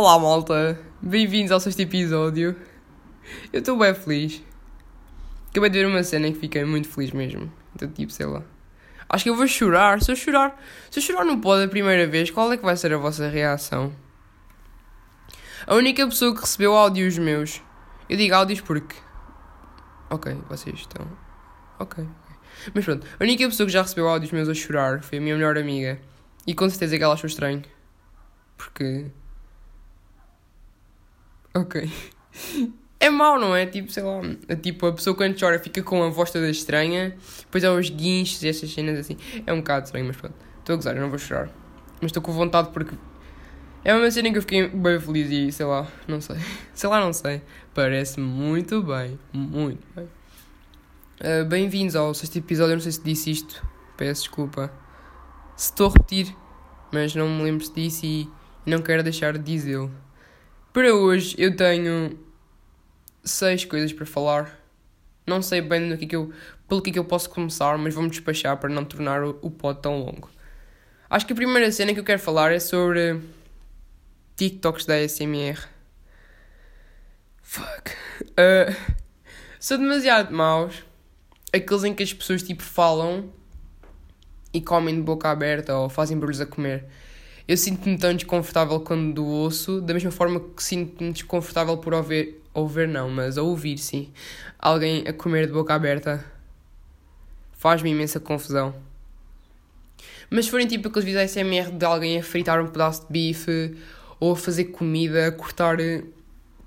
Olá malta, bem-vindos ao sexto episódio. Eu estou bem feliz. Acabei de ver uma cena em que fiquei muito feliz mesmo. Então, tipo, sei lá. Acho que eu vou chorar. Se eu chorar, se eu chorar no pod a primeira vez, qual é que vai ser a vossa reação? A única pessoa que recebeu áudios meus. Eu digo áudios porque. Ok, vocês estão. Ok. Mas pronto, a única pessoa que já recebeu áudios meus a chorar foi a minha melhor amiga. E com certeza que ela achou estranho. Porque. Ok. É mau, não é? Tipo, sei lá. Tipo, a pessoa quando chora fica com a voz toda estranha. Depois há os guinchos e essas cenas assim. É um bocado estranho, mas pronto. Estou a gozar, eu não vou chorar. Mas estou com vontade porque. É uma cena que eu fiquei bem feliz e sei lá, não sei. Sei lá, não sei. Parece muito bem. Muito bem. Uh, Bem-vindos ao sexto episódio. Eu não sei se disse isto. Peço desculpa. Se estou a repetir, mas não me lembro se disse e não quero deixar de dizê-lo. Para hoje eu tenho seis coisas para falar. Não sei bem do que é que eu, pelo que é que eu posso começar, mas vamos despachar para não tornar o, o pod tão longo. Acho que a primeira cena que eu quero falar é sobre TikToks da SMR. Fuck. Uh, são demasiado maus. Aqueles em que as pessoas tipo falam e comem de boca aberta ou fazem barulhos a comer. Eu sinto-me tão desconfortável quando ouço, da mesma forma que sinto-me desconfortável por ouvir, ouvir não, mas ouvir sim, alguém a comer de boca aberta. Faz-me imensa confusão. Mas se forem tipo aqueles vídeos ASMR de alguém a fritar um pedaço de bife ou a fazer comida, a cortar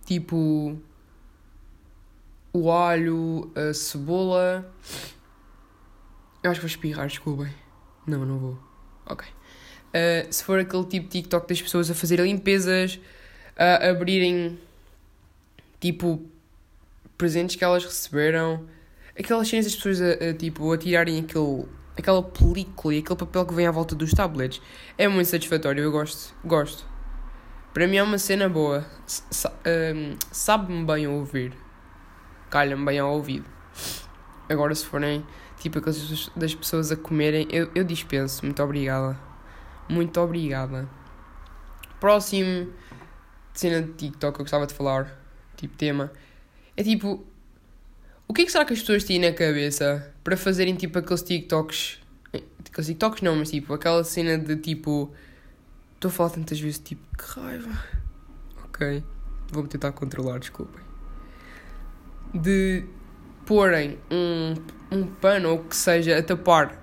tipo o alho, a cebola. Eu acho que vou espirrar, desculpem. Não, não vou. Ok. Uh, se for aquele tipo de TikTok das pessoas a fazerem limpezas, a abrirem tipo presentes que elas receberam, aquelas cenas das pessoas a, a, tipo, a tirarem aquele, aquela película e aquele papel que vem à volta dos tablets, é muito satisfatório. Eu gosto. Gosto. Para mim é uma cena boa. Sa Sabe-me bem ouvir. Calha-me bem ao ouvido. Agora, se forem tipo aquelas das pessoas a comerem, eu, eu dispenso. Muito obrigada. Muito obrigada. Próximo cena de TikTok que eu gostava de falar, tipo tema, é tipo. O que é que será que as pessoas têm na cabeça para fazerem tipo aqueles TikToks? Aqueles TikToks não, mas tipo aquela cena de tipo. Estou a falar tantas vezes tipo, que raiva. Ok. Vou-me tentar controlar, desculpem. De porem um, um pano ou que seja a tapar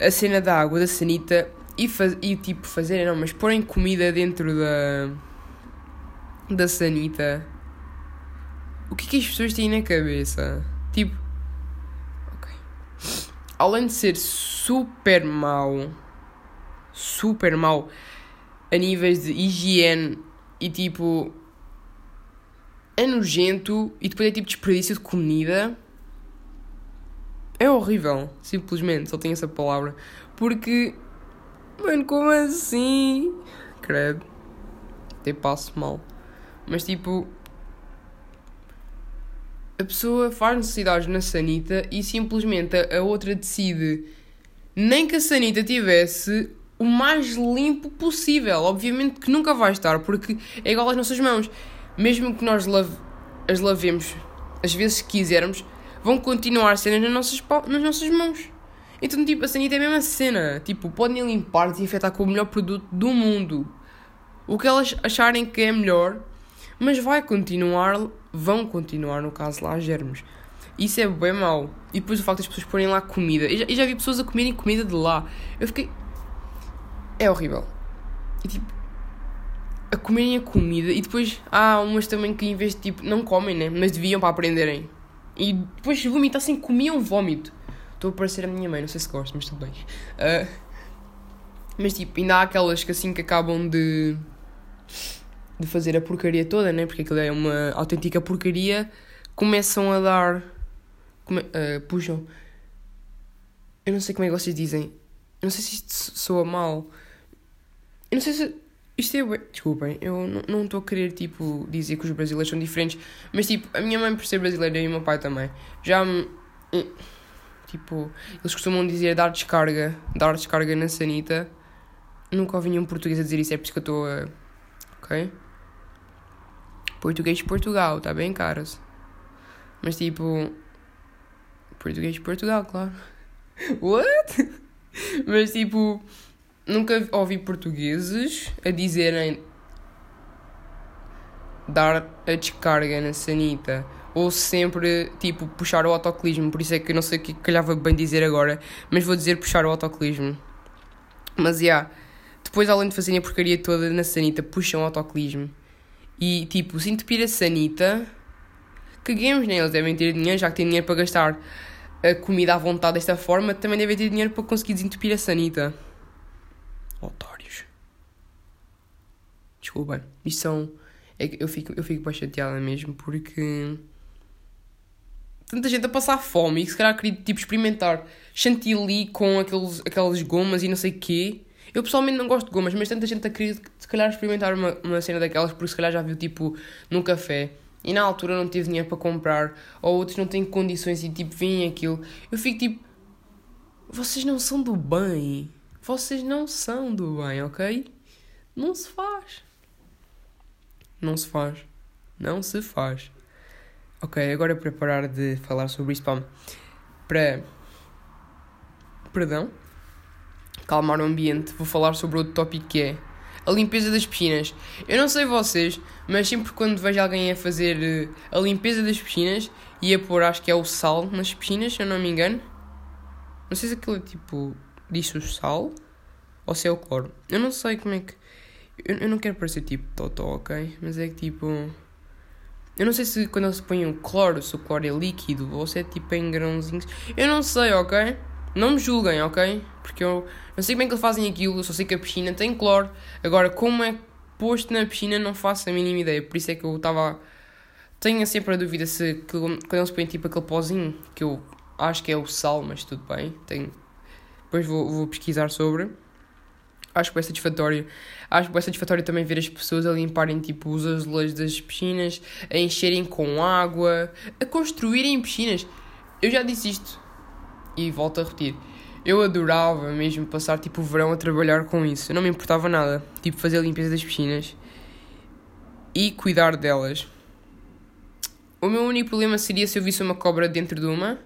a cena da água da sanita e, faz, e tipo fazerem, não, mas porem comida dentro da da sanita. O que é que as pessoas têm na cabeça? Tipo, ok. Além de ser super mau, super mau a níveis de higiene e tipo é nojento e depois é tipo desperdício de comida. É horrível, simplesmente, só tenho essa palavra. Porque, mano, como assim? Credo. Até passo mal. Mas tipo. A pessoa faz necessidades na sanita e simplesmente a outra decide nem que a sanita tivesse o mais limpo possível. Obviamente que nunca vai estar, porque é igual às nossas mãos. Mesmo que nós lave, as lavemos as vezes que quisermos, vão continuar cenas nas nossas, nas nossas mãos. Então, tipo, a sanita é a mesma cena. Tipo, podem limpar desinfetar com o melhor produto do mundo. O que elas acharem que é melhor, mas vai continuar, vão continuar, no caso lá, germes. Isso é bem mau. E depois o facto das pessoas porem lá comida. Eu já, já vi pessoas a comerem comida de lá. Eu fiquei. É horrível. E tipo. A comerem a comida e depois há umas também que em vez de tipo. Não comem, né? Mas deviam para aprenderem. E depois se vomitassem, comiam vómito. Estou a parecer a minha mãe, não sei se gosto, mas tudo bem. Uh, mas tipo, ainda há aquelas que assim que acabam de de fazer a porcaria toda, né? Porque aquilo é uma autêntica porcaria. Começam a dar. Come, uh, puxam. Eu não sei como é que vocês dizem. Eu não sei se isto soa mal. Eu não sei se. Isto é. Desculpem, eu não estou a querer, tipo, dizer que os brasileiros são diferentes. Mas, tipo, a minha mãe, por ser brasileira, e o meu pai também, já me. Tipo, eles costumam dizer dar descarga. Dar descarga na sanita. Nunca ouvi nenhum português a dizer isso, é por isso que eu estou a. Ok. Português de Portugal, está bem, caras? Mas tipo. Português de Portugal, claro. What? Mas tipo. Nunca ouvi portugueses a dizerem dar a descarga na sanita ou sempre tipo puxar o autocolismo, por isso é que eu não sei o que calhava bem dizer agora, mas vou dizer puxar o autocolismo. Mas já, yeah, depois além de fazerem a porcaria toda na sanita, puxam o autocolismo. E tipo, se entupir a sanita, caguemos, né? Eles devem ter dinheiro, já que têm dinheiro para gastar a comida à vontade desta forma, também devem ter dinheiro para conseguir desentupir a sanita. Otários. Desculpem, isto são. É que eu fico, eu fico bem chateada mesmo porque. Tanta gente a passar fome e que se calhar queria tipo experimentar chantilly com aqueles, aquelas gomas e não sei o quê. Eu pessoalmente não gosto de gomas, mas tanta gente a querer se calhar experimentar uma, uma cena daquelas porque se calhar já viu tipo no café e na altura não tive dinheiro para comprar ou outros não têm condições e tipo vêm aquilo. Eu fico tipo. Vocês não são do bem. Vocês não são do bem, ok? Não se faz. Não se faz. Não se faz. Ok, agora para parar de falar sobre isso, para. Perdão? Calmar o ambiente, vou falar sobre outro tópico que é a limpeza das piscinas. Eu não sei vocês, mas sempre quando vejo alguém a fazer eh, a limpeza das piscinas e a pôr, acho que é o sal nas piscinas, se eu não me engano. Não sei se aquilo é tipo. Diz o sal ou se é o cloro. Eu não sei como é que. Eu, eu não quero parecer tipo totó, ok? Mas é que tipo. Eu não sei se quando se põe o cloro, se o cloro é líquido ou se é tipo em grãozinhos. Eu não sei, ok? Não me julguem, ok? Porque eu não sei bem que eles fazem aquilo, só sei que a piscina tem cloro. Agora, como é posto na piscina, não faço a mínima ideia. Por isso é que eu estava. Tenho sempre a dúvida se quando eles põem tipo aquele pozinho, que eu acho que é o sal, mas tudo bem. Tenho... Depois vou, vou pesquisar sobre. Acho é satisfatório. Acho é satisfatório também ver as pessoas a limparem tipo os azulejos das piscinas, a encherem com água, a construírem piscinas. Eu já disse isto e volto a repetir. Eu adorava mesmo passar tipo o verão a trabalhar com isso. Eu não me importava nada. Tipo fazer a limpeza das piscinas e cuidar delas. O meu único problema seria se eu visse uma cobra dentro de uma.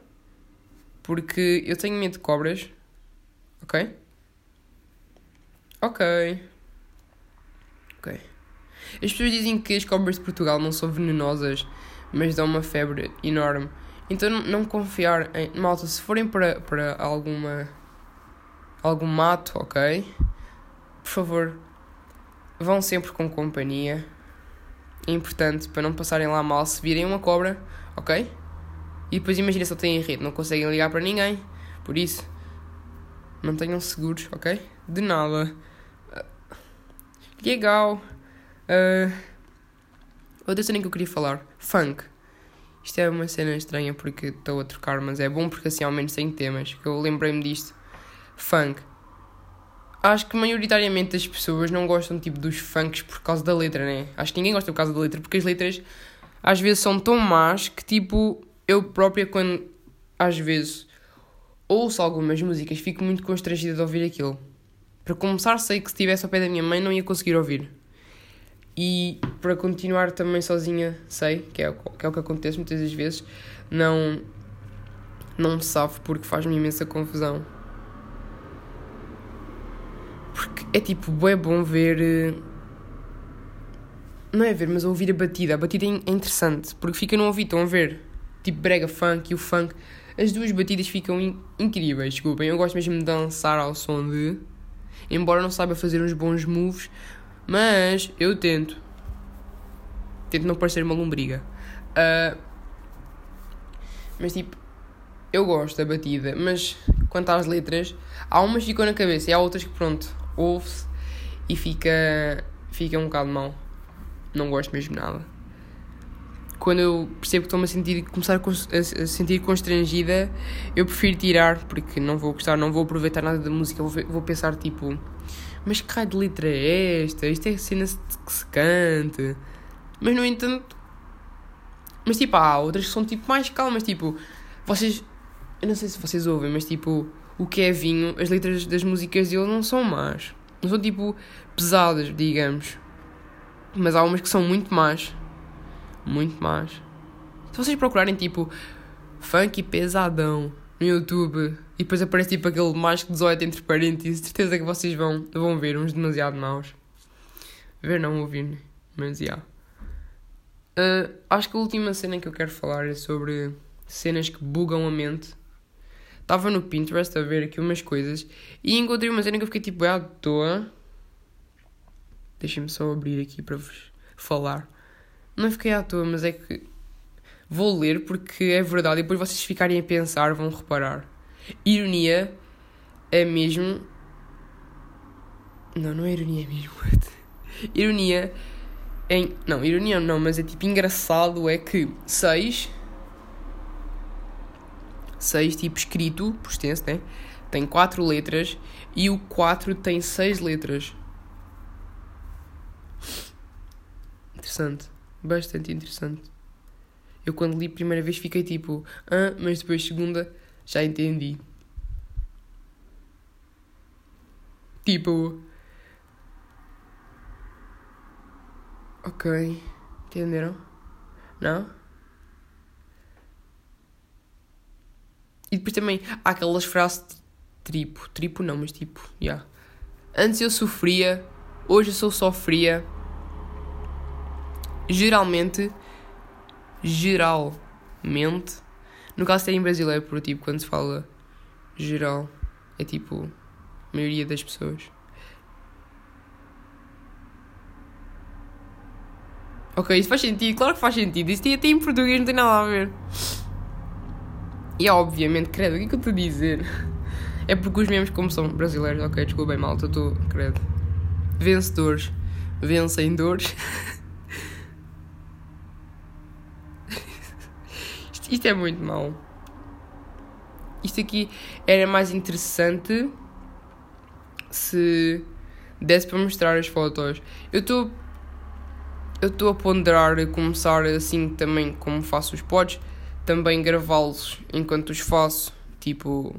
Porque eu tenho medo de cobras. Ok? Ok. Ok. As pessoas dizem que as cobras de Portugal não são venenosas, mas dão uma febre enorme. Então não confiar em. Malta, se forem para, para alguma. algum mato, ok? Por favor, vão sempre com companhia. É importante para não passarem lá mal se virem uma cobra, ok? E depois imagina eu têm rede, não conseguem ligar para ninguém. Por isso, mantenham seguros, ok? De nada. Legal. Uh, outra cena que eu queria falar: funk. Isto é uma cena estranha porque estou a trocar, mas é bom porque assim ao menos tem temas. Que eu lembrei-me disto. Funk. Acho que maioritariamente as pessoas não gostam tipo dos funks por causa da letra, né? Acho que ninguém gosta por causa da letra porque as letras às vezes são tão más que tipo eu própria quando às vezes ouço algumas músicas fico muito constrangida de ouvir aquilo. Para começar, sei que se estivesse ao pé da minha mãe não ia conseguir ouvir. E para continuar também sozinha, sei que é, que é o que acontece muitas das vezes, não, não me safo porque faz-me imensa confusão. Porque é tipo, é bom ver. Eh, não é ver, mas ouvir a batida. A batida é interessante porque fica no ouvido, estão a ver? Tipo, brega funk e o funk. As duas batidas ficam in incríveis, desculpem. Eu gosto mesmo de dançar ao som de. Embora não saiba fazer uns bons moves, mas eu tento. Tento não parecer uma lombriga. Uh, mas tipo, eu gosto da batida, mas quanto às letras, há umas que ficam na cabeça e há outras que pronto, ouve-se e fica, fica um bocado mal. Não gosto mesmo nada. Quando eu percebo que estou-me a sentir, começar a sentir constrangida, eu prefiro tirar, porque não vou gostar, não vou aproveitar nada da música, vou, vou pensar tipo, mas que raio de letra é esta? Isto é cena que se cante. Mas no entanto. Mas tipo, há outras que são tipo mais calmas. Tipo, vocês. Eu não sei se vocês ouvem, mas tipo, o que é vinho, as letras das músicas dele não são más. Não são tipo pesadas, digamos. Mas há umas que são muito más. Muito más. Se vocês procurarem tipo funk pesadão no YouTube e depois aparece tipo aquele mais que 18 entre parênteses, certeza que vocês vão, vão ver uns demasiado maus. Ver não ouvir, mas já. Yeah. Uh, acho que a última cena que eu quero falar é sobre cenas que bugam a mente. Estava no Pinterest a ver aqui umas coisas e encontrei uma cena que eu fiquei tipo, é à toa. Deixem-me só abrir aqui para vos falar. Não fiquei à toa, mas é que vou ler porque é verdade e depois vocês ficarem a pensar vão reparar. Ironia é mesmo. Não, não é ironia mesmo. ironia em. Não, ironia não, mas é tipo engraçado é que 6. 6 tipo escrito, por extenso, né? Tem 4 letras e o 4 tem 6 letras. Interessante. Bastante interessante. Eu quando li a primeira vez fiquei tipo, ah, mas depois segunda já entendi. Tipo. Ok. Entenderam? Não? E depois também há aquelas frases tripo. Tripo não, mas tipo, já. Yeah. Antes eu sofria, hoje eu sou só fria. Geralmente geralmente. No caso, tem em brasileiro, por tipo, quando se fala geral, é tipo a maioria das pessoas. Ok, isso faz sentido, claro que faz sentido. Isso até em português não tem nada a ver. E obviamente, credo, o que é que eu estou a dizer? É porque os memes, como são brasileiros, ok, desculpem malta, estou, credo. Vencedores vencem dores. Isto é muito mau. Isto aqui era mais interessante se desse para mostrar as fotos. Eu estou. Eu estou a ponderar a começar assim também, como faço os pods, também gravá-los enquanto os faço, tipo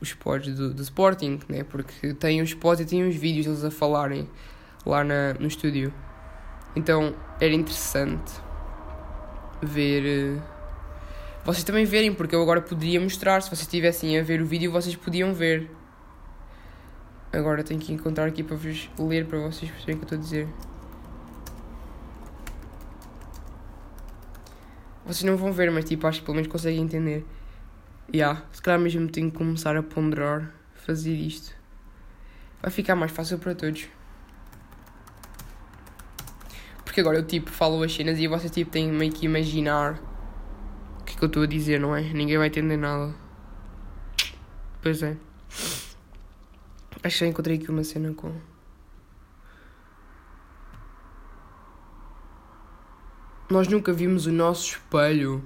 os pods do, do Sporting, né? Porque tem os pods e tem os vídeos deles a falarem lá na, no estúdio. Então era interessante ver. Eh, vocês também verem, porque eu agora poderia mostrar. Se vocês estivessem a ver o vídeo, vocês podiam ver. Agora tenho que encontrar aqui para vos ler para vocês perceberem o que eu estou a dizer. Vocês não vão ver, mas tipo, acho que pelo menos conseguem entender. E yeah, se calhar mesmo tenho que começar a ponderar fazer isto. Vai ficar mais fácil para todos. Porque agora eu tipo falo as cenas e vocês tipo têm meio que imaginar o que é que eu estou a dizer, não é? Ninguém vai entender nada. Pois é. Acho que já encontrei aqui uma cena com. Nós nunca vimos o nosso espelho.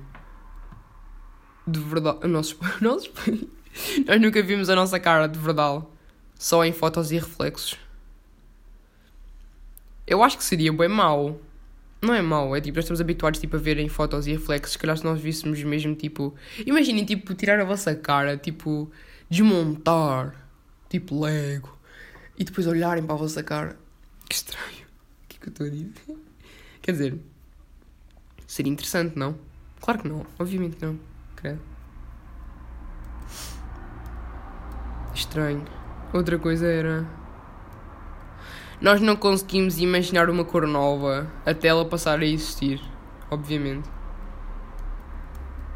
De verdade. O nosso, o nosso espelho. Nós nunca vimos a nossa cara de verdade. Só em fotos e reflexos. Eu acho que seria bem mau. Não é mau, é tipo, nós estamos habituados tipo, a verem fotos e reflexos. Se calhar se nós víssemos mesmo tipo. Imaginem tipo, tirar a vossa cara, tipo, desmontar, tipo Lego, e depois olharem para a vossa cara. Que estranho. O que é que eu estou a dizer? Quer dizer, seria interessante, não? Claro que não, obviamente não. Credo. Estranho. Outra coisa era. Nós não conseguimos imaginar uma cor nova até ela passar a existir, obviamente.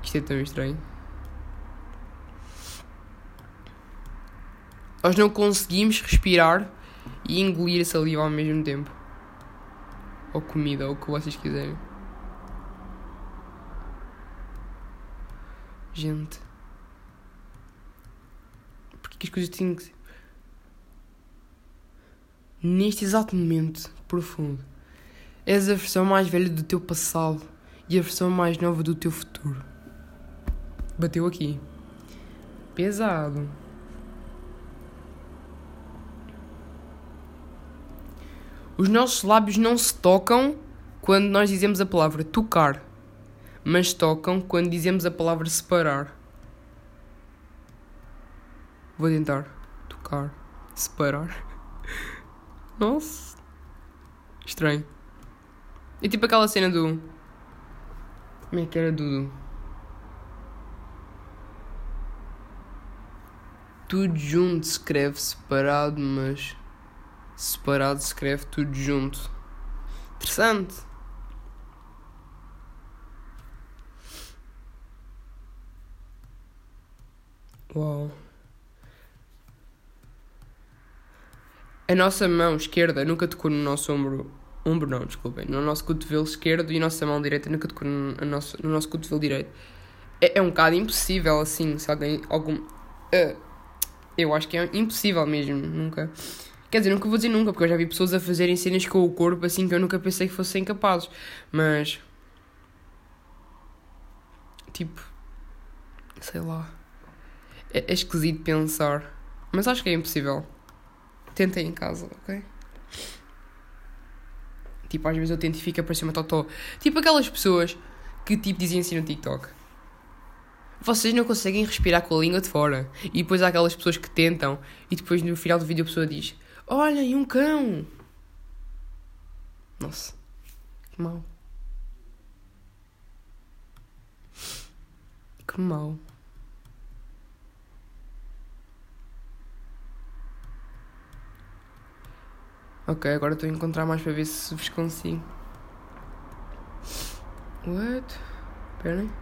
Isto é tão estranho. Nós não conseguimos respirar e engolir a saliva ao mesmo tempo. Ou comida, ou o que vocês quiserem. Gente. Porque que as coisas têm que neste exato momento profundo. És a versão mais velha do teu passado e a versão mais nova do teu futuro. Bateu aqui. Pesado. Os nossos lábios não se tocam quando nós dizemos a palavra tocar, mas tocam quando dizemos a palavra separar. Vou tentar. Tocar. Separar. Nossa. Estranho. É tipo aquela cena do. Como é que era do. Tudo junto escreve separado, mas. Separado se escreve tudo junto. Interessante. Uau. A nossa mão esquerda nunca tocou no nosso ombro. Ombro não, desculpem. No nosso cotovelo esquerdo e a nossa mão direita nunca tocou no, nosso, no nosso cotovelo direito. É, é um bocado impossível assim, se alguém. Algum, uh, eu acho que é impossível mesmo, nunca. Quer dizer, nunca vou dizer nunca, porque eu já vi pessoas a fazerem cenas com o corpo assim que eu nunca pensei que fossem capazes. Mas. Tipo. Sei lá. É, é esquisito pensar. Mas acho que é impossível. Tentem em casa, ok? Tipo, às vezes eu tento e fica parecer uma totó. Tipo aquelas pessoas que tipo dizem assim no TikTok. Vocês não conseguem respirar com a língua de fora. E depois há aquelas pessoas que tentam e depois no final do vídeo a pessoa diz Olhem, um cão! Nossa, que mal. Que mal. Ok, agora estou a encontrar mais para ver se vos consigo. What? Esperem.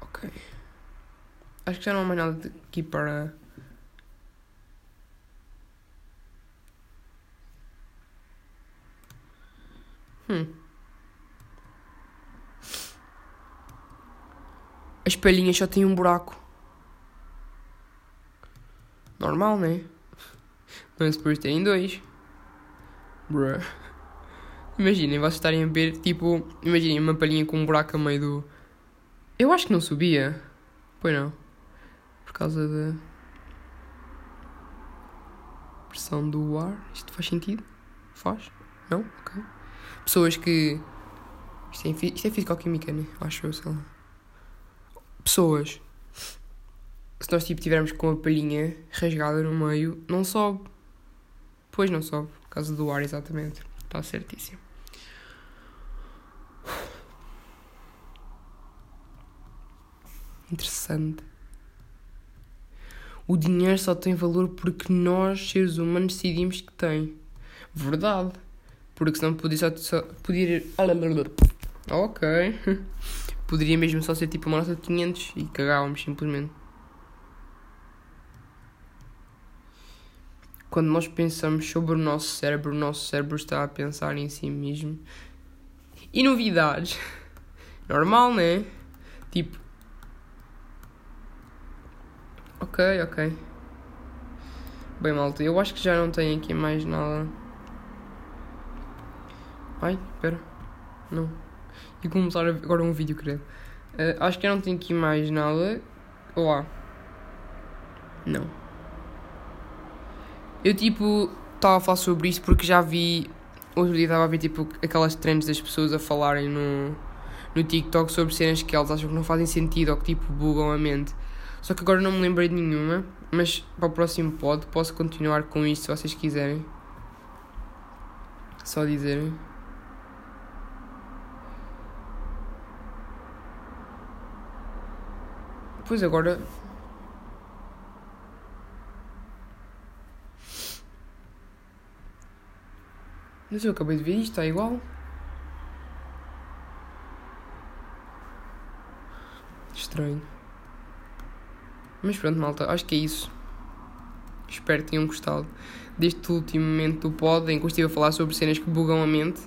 Ok. Acho que já não há mais nada aqui para. Hum. As palhinhas só têm um buraco. Normal, né? Mas depois tem dois. Bruh. Imaginem vocês estarem a ver, tipo, imaginem uma palhinha com um buraco a meio do. Eu acho que não subia. Pois não. Por causa da. pressão do ar. Isto faz sentido? Faz? Não? Ok. Pessoas que. Isto é, isto é físico-química, né? Acho eu, sei lá. Pessoas se nós tipo tivermos com a palhinha rasgada no meio, não sobe. Pois não sobe, por causa do ar, exatamente. Está certíssimo. Interessante. O dinheiro só tem valor porque nós, seres humanos, decidimos que tem. Verdade. Porque senão podia só. só podia... Ok. Poderia mesmo só ser tipo uma nota de 500 e cagávamos simplesmente. Quando nós pensamos sobre o nosso cérebro, o nosso cérebro está a pensar em si mesmo. E novidades. Normal, né? Tipo. Ok, ok. Bem, malta, eu acho que já não tenho aqui mais nada. Ai, espera. Não. E começar agora um vídeo, credo. Uh, acho que eu não tenho aqui mais nada. Olá. Não. Eu tipo estava a falar sobre isso porque já vi. Hoje dia estava a ver tipo aquelas trends das pessoas a falarem no, no TikTok sobre cenas que elas acham que não fazem sentido ou que tipo bugam a mente. Só que agora não me lembrei de nenhuma, mas para o próximo pod posso continuar com isto se vocês quiserem. Só dizerem. Pois agora Mas eu acabei de ver isto, está igual. Estranho. Mas pronto, malta, acho que é isso. Espero que tenham gostado deste último momento do pod em que eu estive a falar sobre cenas que bugam a mente,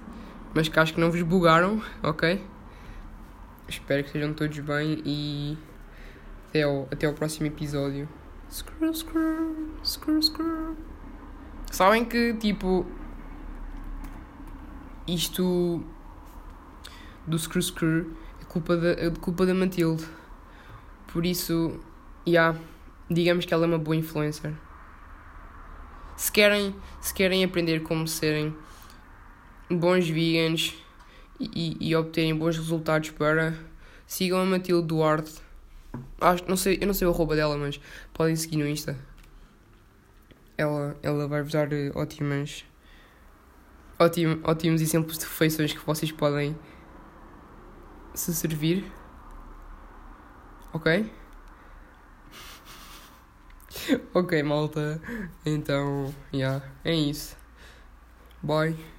mas que acho que não vos bugaram, ok? Espero que estejam todos bem e até ao, até ao próximo episódio. Screw, screw, screw, screw. Sabem que, tipo, isto do Screw Screw é culpa da, é culpa da Matilde. Por isso, yeah, digamos que ela é uma boa influencer. Se querem, se querem aprender como serem bons vegans e, e, e obterem bons resultados para, sigam a Matilde Duarte. Acho, não sei, eu não sei o arroba dela, mas podem seguir no Insta. ela vai-vos dar eh, ótimas. Ótimo, ótimos exemplos de refeições que vocês podem se servir. Ok? ok, malta. Então, yeah, é isso. Bye.